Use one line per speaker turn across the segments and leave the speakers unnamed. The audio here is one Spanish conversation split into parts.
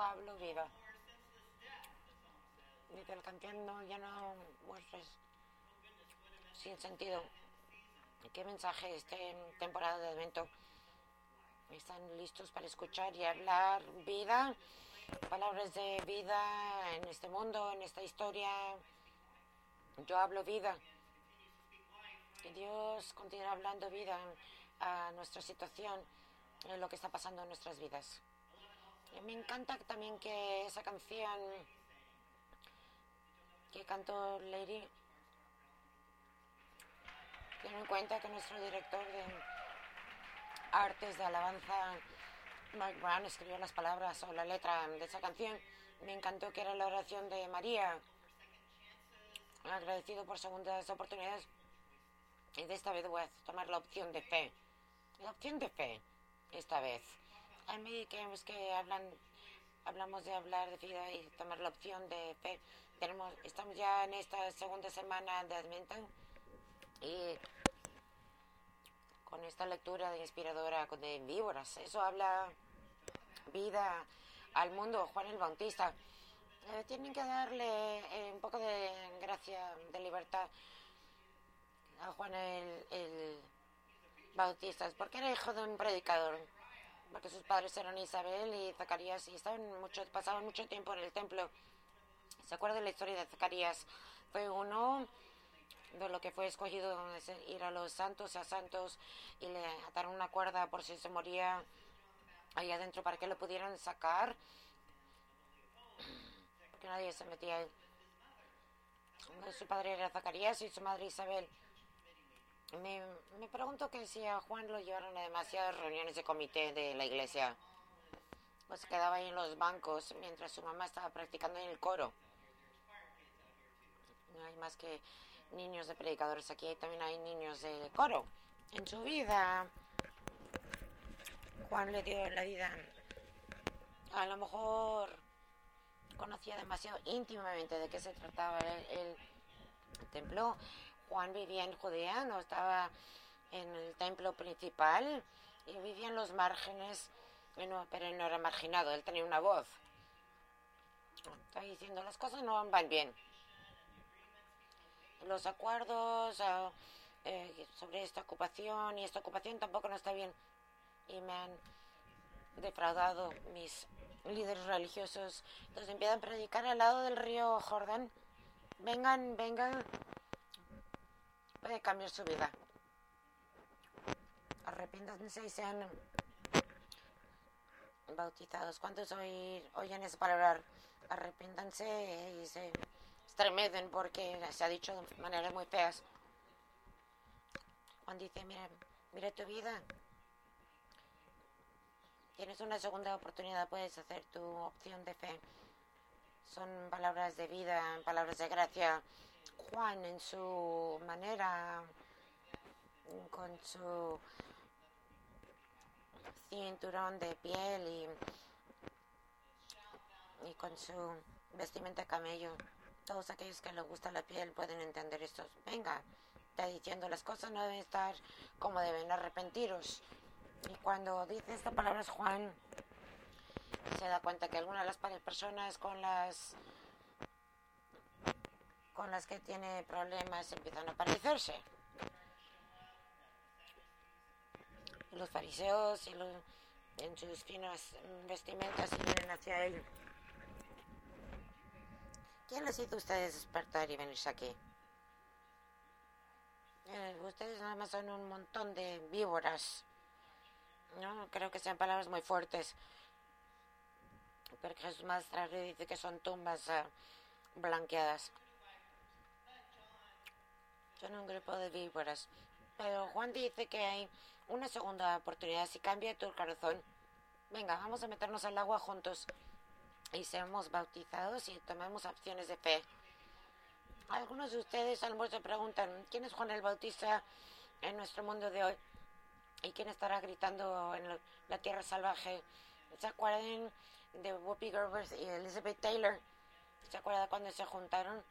hablo vida. Dice la no, ya no muestres sin sentido. ¿Qué mensaje esta temporada de evento? ¿Están listos para escuchar y hablar vida? Palabras de vida en este mundo, en esta historia. Yo hablo vida. Que Dios continúe hablando vida a nuestra situación, en lo que está pasando en nuestras vidas. Y me encanta también que esa canción que cantó Lady tiene en cuenta que nuestro director de artes de alabanza, Mark Brown, escribió las palabras o la letra de esa canción. Me encantó que era la oración de María. Agradecido por segundas oportunidades. Y de esta vez voy a tomar la opción de fe. La opción de fe, esta vez. Que es que hablan, hablamos de hablar de vida y tomar la opción de fe. Tenemos, estamos ya en esta segunda semana de Adviento y con esta lectura de inspiradora de víboras, eso habla vida al mundo. Juan el Bautista, eh, tienen que darle eh, un poco de gracia, de libertad a Juan el, el Bautista, porque era hijo de un predicador, porque sus padres eran Isabel y Zacarías y estaban mucho, pasaban mucho tiempo en el templo. ¿Se acuerdan de la historia de Zacarías? Fue uno de lo que fue escogido ir a los santos a santos y le ataron una cuerda por si se moría ahí adentro para que lo pudieran sacar porque nadie se metía ahí. su padre era Zacarías y su madre Isabel me, me pregunto que si a Juan lo llevaron a demasiadas reuniones de comité de la iglesia pues quedaba ahí en los bancos mientras su mamá estaba practicando en el coro no hay más que niños de predicadores aquí, también hay niños de coro. En su vida, Juan le dio la vida. A lo mejor conocía demasiado íntimamente de qué se trataba el, templo. Juan vivía en Judea, no estaba en el templo principal y vivía en los márgenes, pero él no era marginado, él tenía una voz. Está diciendo, las cosas no van bien los acuerdos ah, eh, sobre esta ocupación y esta ocupación tampoco no está bien y me han defraudado mis líderes religiosos. Entonces empiezan a predicar al lado del río Jordán. Vengan, vengan. Puede cambiar su vida. Arrepiéntanse y sean bautizados. ¿Cuántos oyen esa palabra? Arrepiéntanse y se tremenden porque se ha dicho de maneras muy feas. Juan dice, mira, mira tu vida. Tienes una segunda oportunidad, puedes hacer tu opción de fe. Son palabras de vida, palabras de gracia. Juan en su manera, con su cinturón de piel y, y con su vestimenta camello todos aquellos que les gusta la piel pueden entender esto. Venga, está diciendo las cosas no deben estar como deben arrepentiros. Y cuando dice esta palabra Juan, se da cuenta que algunas de las personas con las con las que tiene problemas empiezan a parecerse. Los fariseos y los, en sus finas vestimentas vienen hacia él. ¿Quién les hizo a ustedes despertar y venirse aquí? Eh, ustedes nada más son un montón de víboras. No creo que sean palabras muy fuertes. Pero Jesús más tarde dice que son tumbas uh, blanqueadas. Son un grupo de víboras. Pero Juan dice que hay una segunda oportunidad. Si cambia tu corazón, venga, vamos a meternos al agua juntos y seamos bautizados y tomemos opciones de fe. Algunos de ustedes a lo mejor se preguntan, ¿quién es Juan el Bautista en nuestro mundo de hoy? ¿Y quién estará gritando en la tierra salvaje? ¿Se acuerdan de Whoopi Gerber y Elizabeth Taylor? ¿Se acuerdan cuando se juntaron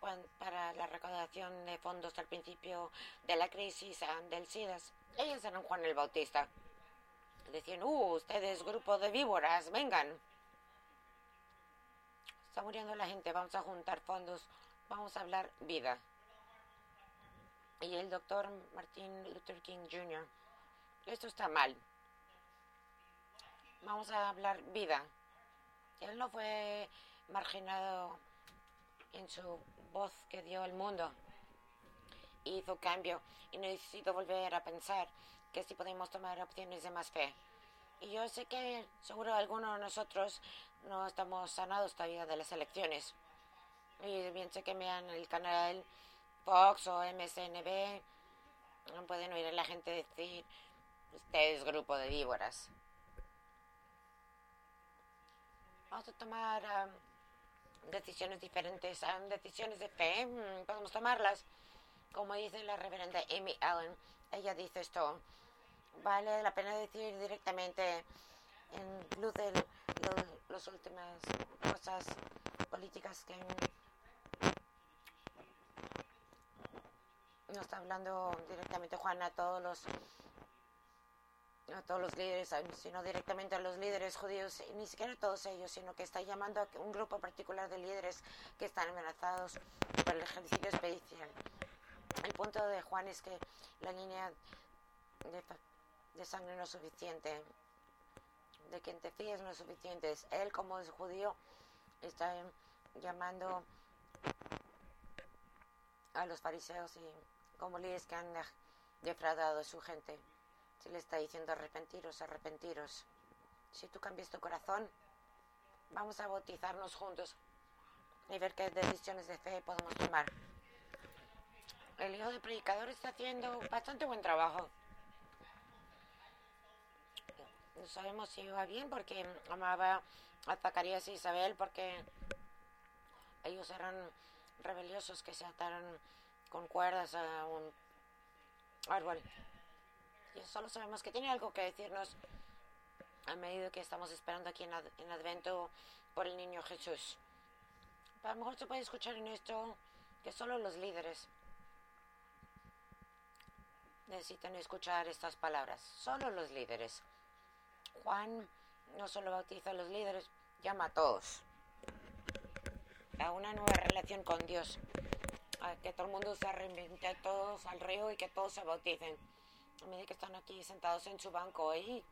para la recaudación de fondos al principio de la crisis del SIDAS? Ellos eran Juan el Bautista. Decían, uh, ustedes grupo de víboras, vengan. Está muriendo la gente, vamos a juntar fondos, vamos a hablar vida. Y el doctor Martin Luther King Jr., esto está mal. Vamos a hablar vida. Él no fue marginado en su voz que dio al mundo. Hizo cambio y necesito volver a pensar que si podemos tomar opciones de más fe. Y yo sé que seguro algunos de nosotros no estamos sanados todavía de las elecciones. Y bien sé que vean el canal Fox o MSNB, no pueden oír a la gente decir, usted es grupo de víboras. Vamos a tomar decisiones diferentes, um, decisiones de fe, mm, podemos tomarlas. Como dice la reverenda Amy Allen, ella dice esto, vale la pena decir directamente en luz de las últimas cosas políticas que no está hablando directamente Juan a todos los a todos los líderes, sino directamente a los líderes judíos, ni siquiera a todos ellos, sino que está llamando a un grupo particular de líderes que están amenazados por el ejercicio expedición. El punto de Juan es que la línea de, de sangre no es suficiente, de quien te fíes no es suficiente. Él como es judío está llamando a los fariseos y como líderes que han defraudado a su gente. Se le está diciendo arrepentiros, arrepentiros. Si tú cambias tu corazón, vamos a bautizarnos juntos y ver qué decisiones de fe podemos tomar. El hijo de predicador está haciendo bastante buen trabajo. No sabemos si va bien porque amaba a Zacarías y Isabel porque ellos eran rebeliosos que se ataron con cuerdas a un árbol. Y solo sabemos que tiene algo que decirnos a medida que estamos esperando aquí en, en Advento por el niño Jesús. A lo mejor se puede escuchar en esto que solo los líderes necesitan escuchar estas palabras. Solo los líderes. Juan no solo bautiza a los líderes, llama a todos a una nueva relación con Dios que todo el mundo se reinvente todos al río y que todos se bauticen. A medida que están aquí sentados en su banco hoy,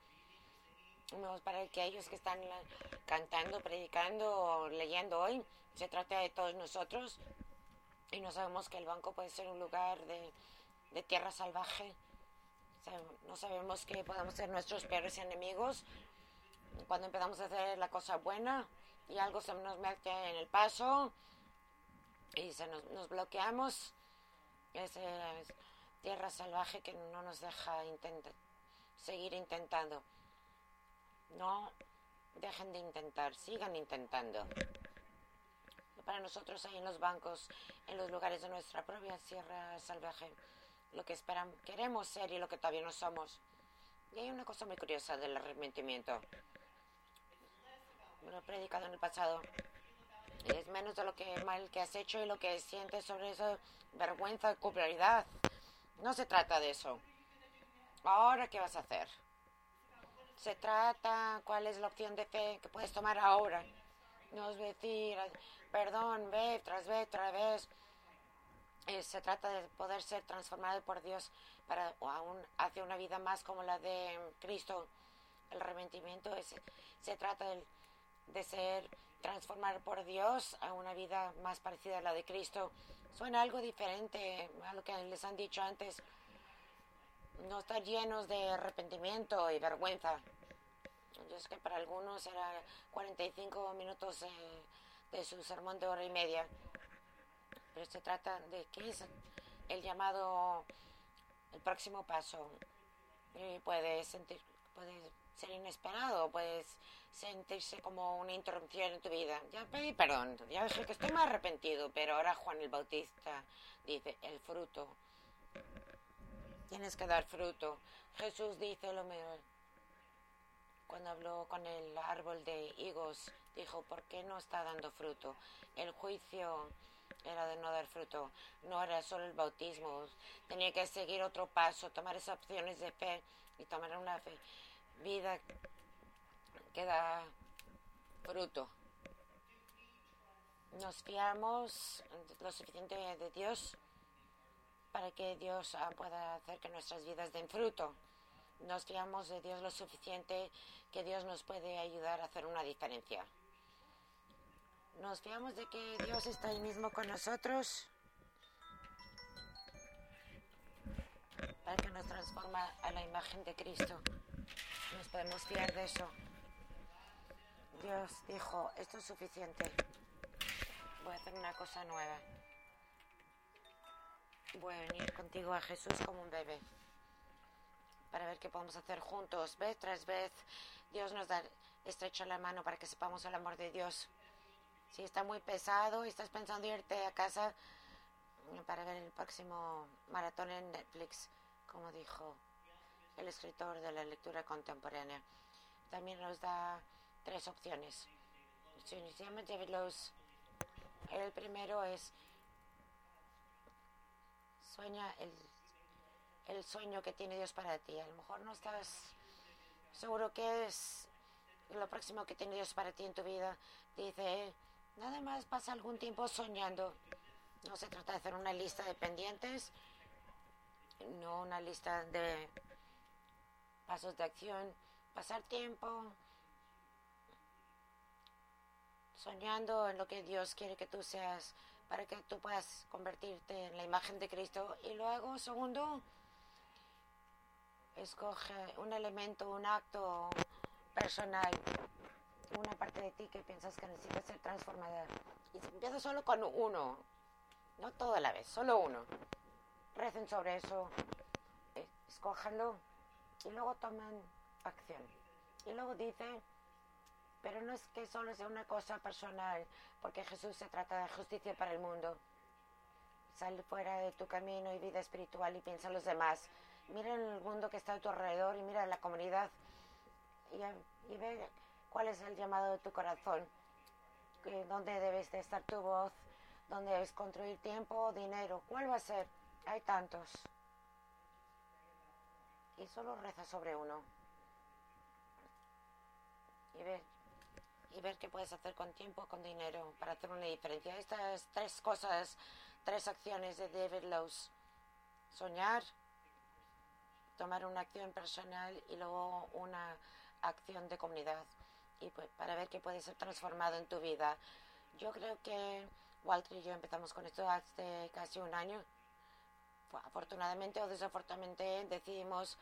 para que ellos que están cantando, predicando, leyendo hoy, se trata de todos nosotros y no sabemos que el banco puede ser un lugar de, de tierra salvaje. No sabemos que podamos ser nuestros peores enemigos cuando empezamos a hacer la cosa buena y algo se nos mete en el paso y se nos, bloqueamos. Es, tierra salvaje que no nos deja seguir intentando. No dejen de intentar, sigan intentando. Para nosotros ahí en los bancos, en los lugares de nuestra propia tierra salvaje, lo que esperamos, queremos ser y lo que todavía no somos. Y hay una cosa muy curiosa del arrepentimiento. Lo he predicado en el pasado es menos de lo que mal que has hecho y lo que sientes sobre esa vergüenza, culpabilidad. No se trata de eso. Ahora, ¿qué vas a hacer? Se trata cuál es la opción de fe que puedes tomar ahora. No es decir, perdón, ve tras vez, otra vez. Eh, se trata de poder ser transformado por Dios para aún hacia una vida más como la de Cristo. El arrepentimiento es, se trata de ser transformar por Dios a una vida más parecida a la de Cristo. Suena algo diferente a lo que les han dicho antes. No estar llenos de arrepentimiento y vergüenza. Yo sé que para algunos era 45 minutos de su sermón de hora y media. Pero se trata de qué es el llamado, el próximo paso. Y puede sentir, puede ser inesperado, puedes sentirse como una interrupción en tu vida. Ya pedí perdón, ya sé que estoy más arrepentido, pero ahora Juan el Bautista dice, el fruto. Tienes que dar fruto. Jesús dice lo mejor. Cuando habló con el árbol de higos, dijo, ¿por qué no está dando fruto? El juicio era de no dar fruto, no era solo el bautismo, tenía que seguir otro paso, tomar esas opciones de fe y tomar una fe vida que da fruto. Nos fiamos lo suficiente de Dios para que Dios ah, pueda hacer que nuestras vidas den fruto. Nos fiamos de Dios lo suficiente que Dios nos puede ayudar a hacer una diferencia. Nos fiamos de que Dios está ahí mismo con nosotros para que nos transforma a la imagen de Cristo. Nos podemos fiar de eso. Dios dijo, esto es suficiente. Voy a hacer una cosa nueva. Voy a venir contigo a Jesús como un bebé para ver qué podemos hacer juntos, vez tras vez. Dios nos da estrecho la mano para que sepamos el amor de Dios. Si está muy pesado y estás pensando irte a casa para ver el próximo maratón en Netflix, como dijo el escritor de la lectura contemporánea, también nos da tres opciones. Se llama David. El primero es sueña el, el sueño que tiene Dios para ti. A lo mejor no estás seguro que es lo próximo que tiene Dios para ti en tu vida. Dice, nada más pasa algún tiempo soñando. No se trata de hacer una lista de pendientes, no una lista de pasos de acción. Pasar tiempo soñando en lo que Dios quiere que tú seas para que tú puedas convertirte en la imagen de Cristo. Y luego, segundo, escoge un elemento, un acto personal, una parte de ti que piensas que necesita ser transformada. Y empieza solo con uno, no toda la vez, solo uno. Recen sobre eso, eh, escójanlo y luego toman acción. Y luego dice, pero no es que solo sea una cosa personal, porque Jesús se trata de justicia para el mundo. Sal fuera de tu camino y vida espiritual y piensa en los demás. Mira el mundo que está a tu alrededor y mira la comunidad y, ve cuál es el llamado de tu corazón, dónde debes de estar tu voz, dónde debes construir tiempo o dinero. ¿Cuál va a ser? Hay tantos. Y solo reza sobre uno. Y ve y ver qué puedes hacer con tiempo, con dinero, para hacer una diferencia. Estas tres cosas, tres acciones de David Lowe's. Soñar, tomar una acción personal y luego una acción de comunidad. Y pues, para ver qué puede ser transformado en tu vida. Yo creo que Walter y yo empezamos con esto hace casi un año. Afortunadamente o desafortunadamente decidimos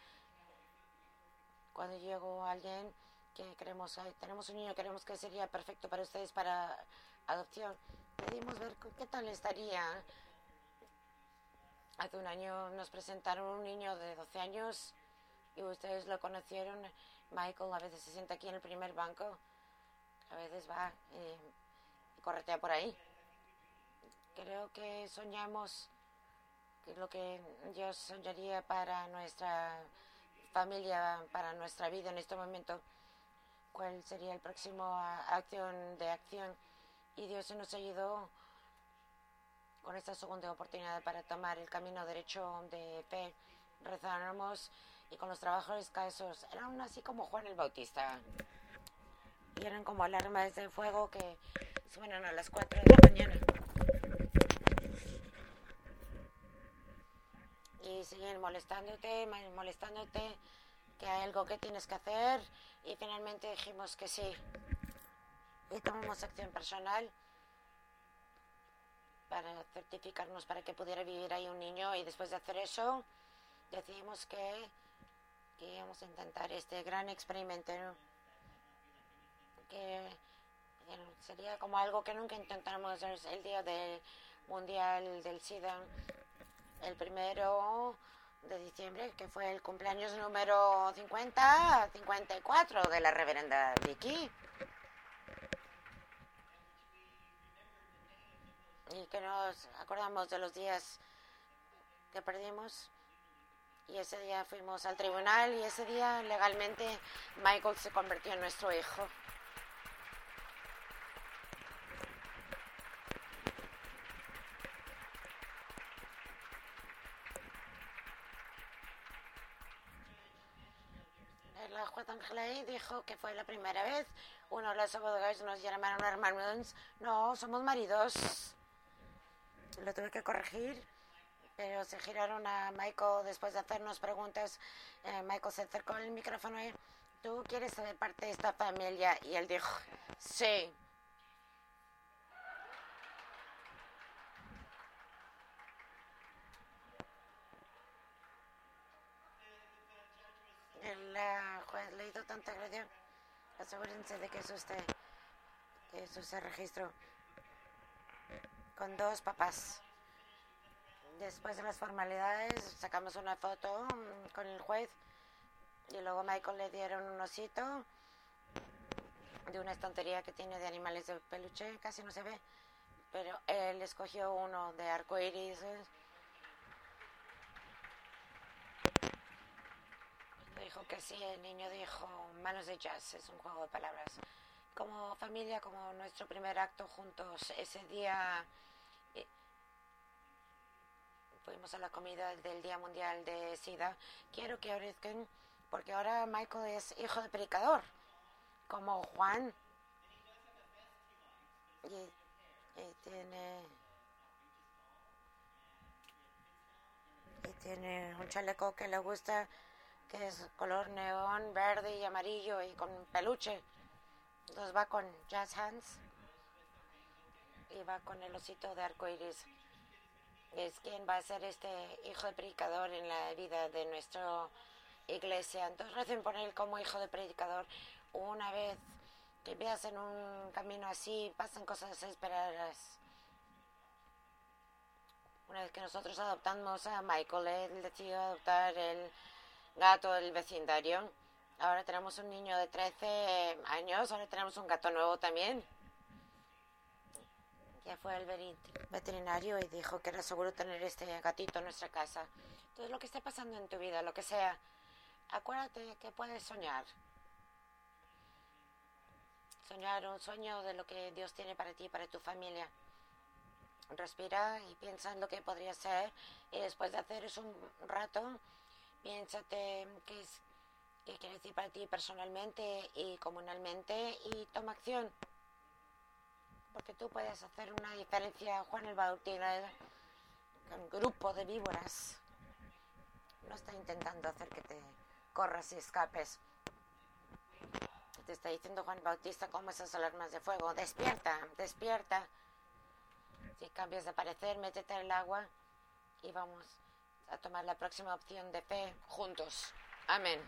cuando llegó alguien que queremos, tenemos un niño, queremos que sería perfecto para ustedes para adopción. Pedimos ver qué tal estaría. Hace un año nos presentaron un niño de 12 años y ustedes lo conocieron. Michael a veces se sienta aquí en el primer banco, a veces va y corretea por ahí. Creo que soñamos lo que yo soñaría para nuestra familia, para nuestra vida en este momento cuál sería el próximo acción de acción. Y Dios nos ayudó con esta segunda oportunidad para tomar el camino derecho de fe. Rezamos y con los trabajos escasos. Eran así como Juan el Bautista. Y eran como alarmas de fuego que suenan a las 4 de la mañana. Y siguen molestándote, molestándote que hay algo que tienes que hacer. Y finalmente dijimos que sí. Y tomamos acción personal para certificarnos para que pudiera vivir ahí un niño. Y después de hacer eso decidimos que, íbamos a intentar este gran experimento que, sería como algo que nunca intentamos el día del mundial del SIDA el primero de diciembre, que fue el cumpleaños número 50, 54 de la reverenda Vicky. Y que nos acordamos de los días que perdimos. Y ese día fuimos al tribunal y ese día legalmente Michael se convirtió en nuestro hijo. Angelei dijo que fue la primera vez. Uno de los abogados nos llamaron hermanos. No, somos maridos. Lo tuve que corregir, pero se giraron a Michael después de hacernos preguntas. Eh, Michael se acercó al micrófono y ¿tú quieres ser parte de esta familia? Y él dijo, sí. Uh, juez le hizo tanta gracia. Asegúrense de que eso esté, eso se registró con dos papás. Después de las formalidades, sacamos una foto con el juez y luego Michael le dieron un osito de una estantería que tiene de animales de peluche, casi no se ve, pero él escogió uno de arcoiris. Dijo que sí, el niño dijo manos de jazz, es un juego de palabras. Como familia, como nuestro primer acto juntos ese día fuimos a la comida del Día Mundial de SIDA, quiero que orezcan, porque ahora Michael es hijo de predicador, como Juan. Y tiene. Y tiene un chaleco que le gusta, que es color neón, verde y amarillo y con peluche. Entonces va con Jazz Hands y va con el osito de arco iris es quien va a ser este hijo de predicador en la vida de nuestra iglesia. Entonces recen por él como hijo de predicador. Una vez que veas en un camino así, pasan cosas desesperadas. Una vez que nosotros adoptamos a Michael, él decidió adoptar el gato del vecindario. Ahora tenemos un niño de 13 años, ahora tenemos un gato nuevo también ya fue el veterinario y dijo que era seguro tener este gatito en nuestra casa. Entonces, lo que esté pasando en tu vida, lo que sea, acuérdate que puedes soñar. Soñar un sueño de lo que Dios tiene para ti y para tu familia. Respira y piensa en lo que podría ser. Y después de hacer eso un rato, piénsate qué, es, qué quiere decir para ti personalmente y comunalmente y toma acción porque tú puedes hacer una diferencia, Juan el Bautista, con grupo de víboras. No está intentando hacer que te corras y escapes. Te está diciendo Juan Bautista cómo esas alarmas de fuego. Despierta, despierta. Si cambias de parecer, métete en el agua y vamos a tomar la próxima opción de fe juntos. Amén.